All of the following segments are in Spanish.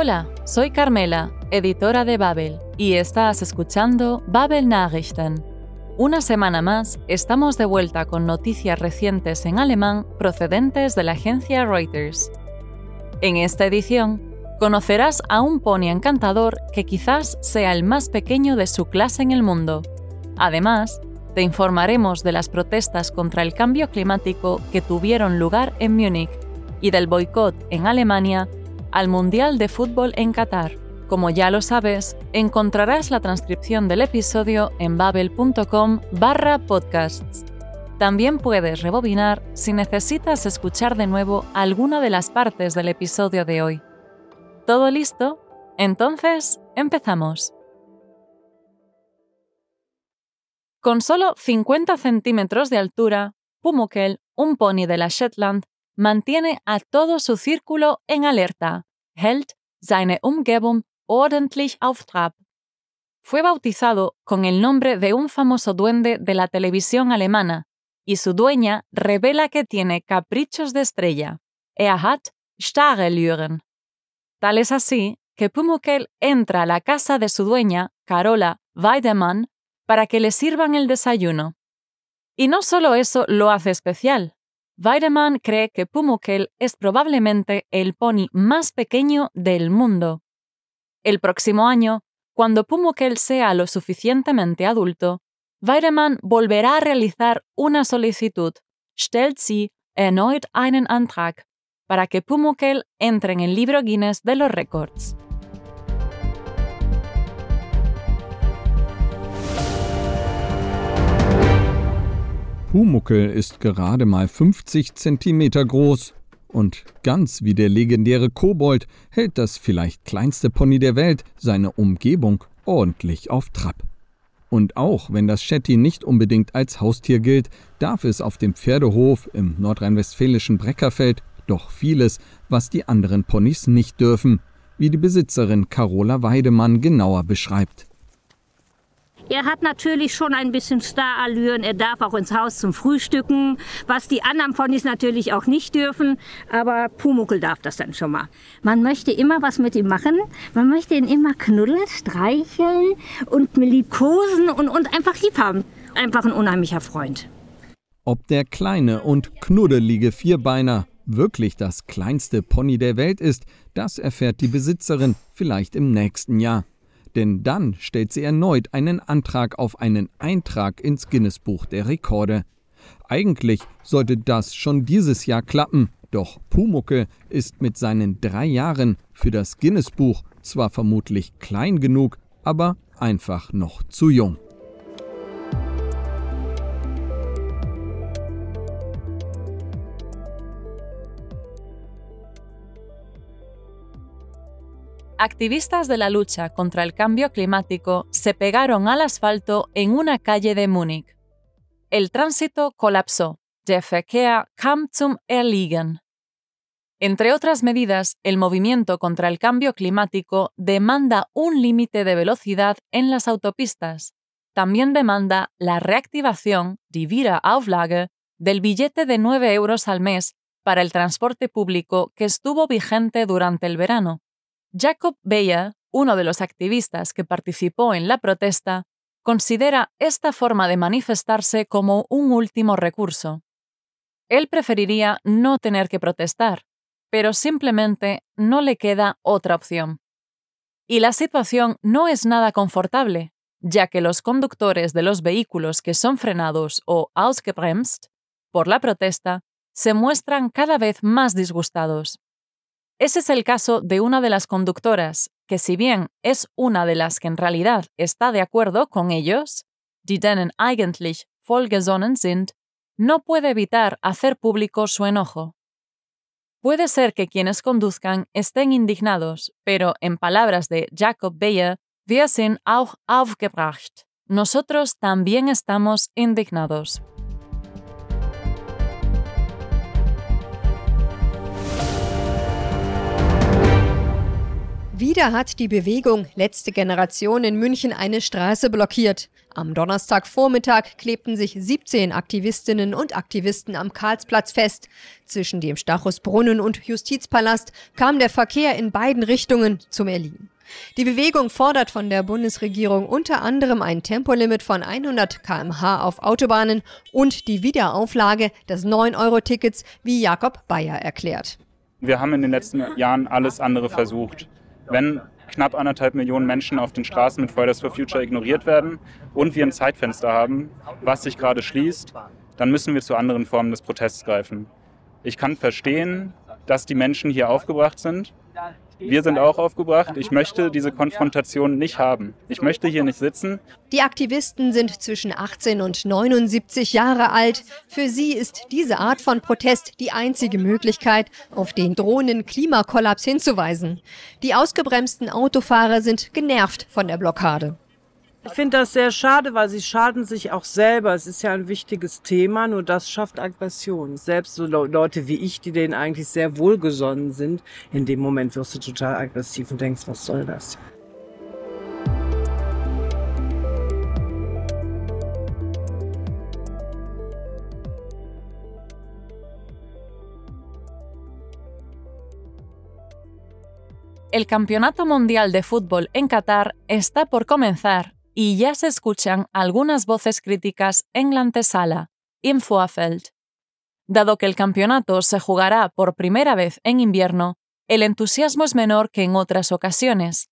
Hola, soy Carmela, editora de Babel, y estás escuchando Babel Nachrichten. Una semana más, estamos de vuelta con noticias recientes en alemán procedentes de la agencia Reuters. En esta edición, conocerás a un pony encantador que quizás sea el más pequeño de su clase en el mundo. Además, te informaremos de las protestas contra el cambio climático que tuvieron lugar en Múnich y del boicot en Alemania al Mundial de Fútbol en Qatar. Como ya lo sabes, encontrarás la transcripción del episodio en babel.com barra podcasts. También puedes rebobinar si necesitas escuchar de nuevo alguna de las partes del episodio de hoy. ¿Todo listo? Entonces, empezamos. Con solo 50 centímetros de altura, Pumuckl, un pony de la Shetland, mantiene a todo su círculo en alerta, hält seine Umgebung ordentlich auf Trab. Fue bautizado con el nombre de un famoso duende de la televisión alemana, y su dueña revela que tiene caprichos de estrella. Er hat starre Lüren. Tal es así que Pumuckl entra a la casa de su dueña, Carola Weidemann, para que le sirvan el desayuno. Y no solo eso lo hace especial, Weidemann cree que Pumuckl es probablemente el pony más pequeño del mundo. El próximo año, cuando Pumuckl sea lo suficientemente adulto, Weidemann volverá a realizar una solicitud, stellt sie erneut einen Antrag, para que Pumuckl entre en el libro Guinness de los récords. Pumuckel ist gerade mal 50 Zentimeter groß und ganz wie der legendäre Kobold hält das vielleicht kleinste Pony der Welt seine Umgebung ordentlich auf Trab. Und auch wenn das Shetty nicht unbedingt als Haustier gilt, darf es auf dem Pferdehof im nordrhein-westfälischen Breckerfeld doch vieles, was die anderen Ponys nicht dürfen, wie die Besitzerin Carola Weidemann genauer beschreibt. Er hat natürlich schon ein bisschen Starallüren. Er darf auch ins Haus zum Frühstücken, was die anderen Ponys natürlich auch nicht dürfen. Aber Pumuckel darf das dann schon mal. Man möchte immer was mit ihm machen. Man möchte ihn immer knuddeln, streicheln und liebkosen und, und einfach lieb haben. Einfach ein unheimlicher Freund. Ob der kleine und knuddelige Vierbeiner wirklich das kleinste Pony der Welt ist, das erfährt die Besitzerin vielleicht im nächsten Jahr denn dann stellt sie erneut einen Antrag auf einen Eintrag ins Guinness-Buch der Rekorde. Eigentlich sollte das schon dieses Jahr klappen, doch Pumuckel ist mit seinen drei Jahren für das Guinness-Buch zwar vermutlich klein genug, aber einfach noch zu jung. Activistas de la lucha contra el cambio climático se pegaron al asfalto en una calle de Múnich. El tránsito colapsó. Der Verkehr kam zum Erliegen. Entre otras medidas, el movimiento contra el cambio climático demanda un límite de velocidad en las autopistas. También demanda la reactivación, die Wiederauflage, del billete de 9 euros al mes para el transporte público que estuvo vigente durante el verano. Jacob Beyer, uno de los activistas que participó en la protesta, considera esta forma de manifestarse como un último recurso. Él preferiría no tener que protestar, pero simplemente no le queda otra opción. Y la situación no es nada confortable, ya que los conductores de los vehículos que son frenados o ausgebremst por la protesta se muestran cada vez más disgustados. Ese es el caso de una de las conductoras, que si bien es una de las que en realidad está de acuerdo con ellos, die denen eigentlich vollgesonnen sind, no puede evitar hacer público su enojo. Puede ser que quienes conduzcan estén indignados, pero en palabras de Jacob Beyer, wir sind auch aufgebracht. Nosotros también estamos indignados. Wieder hat die Bewegung Letzte Generation in München eine Straße blockiert. Am Donnerstagvormittag klebten sich 17 Aktivistinnen und Aktivisten am Karlsplatz fest. Zwischen dem Stachusbrunnen und Justizpalast kam der Verkehr in beiden Richtungen zum Erliegen. Die Bewegung fordert von der Bundesregierung unter anderem ein Tempolimit von 100 km/h auf Autobahnen und die Wiederauflage des 9-Euro-Tickets, wie Jakob Bayer erklärt. Wir haben in den letzten Jahren alles andere versucht. Wenn knapp anderthalb Millionen Menschen auf den Straßen mit Fridays for Future ignoriert werden und wir ein Zeitfenster haben, was sich gerade schließt, dann müssen wir zu anderen Formen des Protests greifen. Ich kann verstehen, dass die Menschen hier aufgebracht sind. Wir sind auch aufgebracht. Ich möchte diese Konfrontation nicht haben. Ich möchte hier nicht sitzen. Die Aktivisten sind zwischen 18 und 79 Jahre alt. Für sie ist diese Art von Protest die einzige Möglichkeit, auf den drohenden Klimakollaps hinzuweisen. Die ausgebremsten Autofahrer sind genervt von der Blockade. Ich finde das sehr schade, weil sie schaden sich auch selber. Es ist ja ein wichtiges Thema, nur das schafft Aggression. Selbst so Leute wie ich, die denen eigentlich sehr wohlgesonnen sind, in dem Moment wirst du total aggressiv und denkst, was soll das? El Campeonato Mundial de Fútbol en Qatar está por comenzar y ya se escuchan algunas voces críticas en la antesala, Infoafeld. Dado que el campeonato se jugará por primera vez en invierno, el entusiasmo es menor que en otras ocasiones.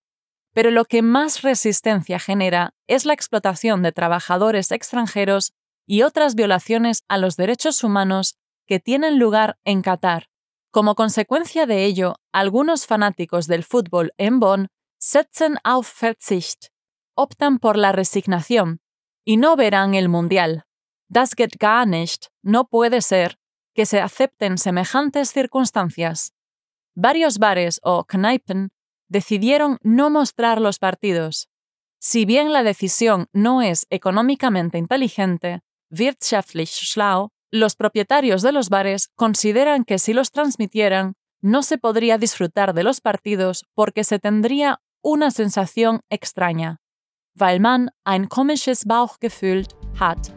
Pero lo que más resistencia genera es la explotación de trabajadores extranjeros y otras violaciones a los derechos humanos que tienen lugar en Qatar. Como consecuencia de ello, algunos fanáticos del fútbol en Bonn setzen auf Verzicht, optan por la resignación y no verán el Mundial. Das geht gar nicht, no puede ser, que se acepten semejantes circunstancias. Varios bares o Kneipen decidieron no mostrar los partidos. Si bien la decisión no es económicamente inteligente, wirtschaftlich schlau, los propietarios de los bares consideran que si los transmitieran, no se podría disfrutar de los partidos porque se tendría una sensación extraña weil man ein komisches Bauchgefühl hat.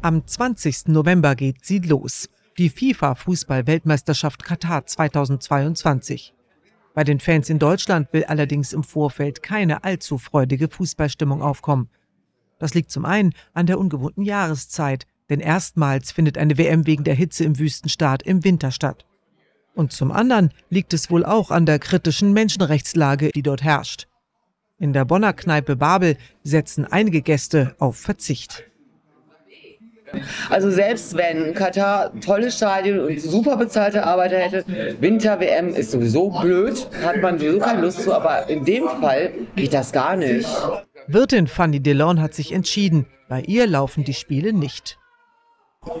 Am 20. November geht sie los. Die FIFA-Fußball-Weltmeisterschaft Katar 2022. Bei den Fans in Deutschland will allerdings im Vorfeld keine allzu freudige Fußballstimmung aufkommen. Das liegt zum einen an der ungewohnten Jahreszeit, denn erstmals findet eine WM wegen der Hitze im Wüstenstaat im Winter statt. Und zum anderen liegt es wohl auch an der kritischen Menschenrechtslage, die dort herrscht. In der Bonner Kneipe Babel setzen einige Gäste auf Verzicht. Also selbst wenn Katar tolles Stadion und super bezahlte Arbeiter hätte, Winter-WM ist sowieso blöd, hat man sowieso keine Lust zu, aber in dem Fall geht das gar nicht. Wirtin Fanny Delon hat sich entschieden, bei ihr laufen die Spiele nicht.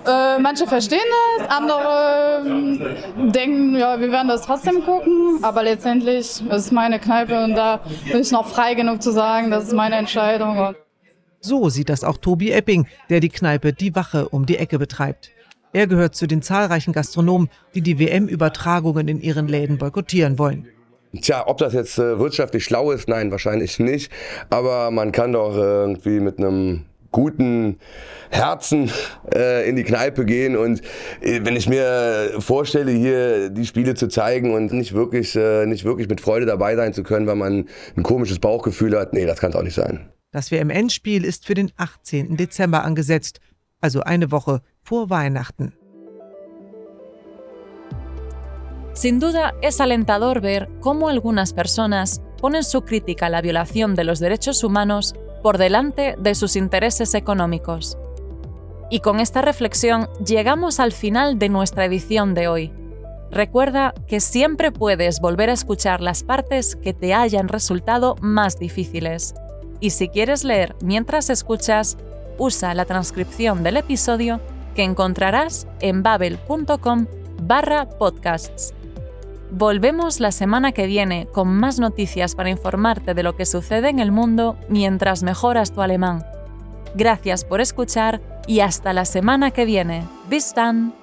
Äh, manche verstehen das, andere äh, denken, ja, wir werden das trotzdem gucken. Aber letztendlich ist es meine Kneipe und da bin ich noch frei genug zu sagen, das ist meine Entscheidung. So sieht das auch Tobi Epping, der die Kneipe Die Wache um die Ecke betreibt. Er gehört zu den zahlreichen Gastronomen, die die WM-Übertragungen in ihren Läden boykottieren wollen. Tja, ob das jetzt äh, wirtschaftlich schlau ist, nein, wahrscheinlich nicht. Aber man kann doch äh, irgendwie mit einem guten Herzen äh, in die Kneipe gehen und äh, wenn ich mir vorstelle, hier die Spiele zu zeigen und nicht wirklich, äh, nicht wirklich mit Freude dabei sein zu können, weil man ein komisches Bauchgefühl hat, nee, das kann es auch nicht sein. Das WM-Endspiel ist für den 18. Dezember angesetzt, also eine Woche vor Weihnachten. Sin duda es alentador ver cómo algunas personas ponen su crítica a la violación de los derechos humanos por delante de sus intereses económicos. Y con esta reflexión llegamos al final de nuestra edición de hoy. Recuerda que siempre puedes volver a escuchar las partes que te hayan resultado más difíciles. Y si quieres leer mientras escuchas, usa la transcripción del episodio que encontrarás en babel.com barra podcasts. Volvemos la semana que viene con más noticias para informarte de lo que sucede en el mundo mientras mejoras tu alemán. Gracias por escuchar y hasta la semana que viene. Bis dann!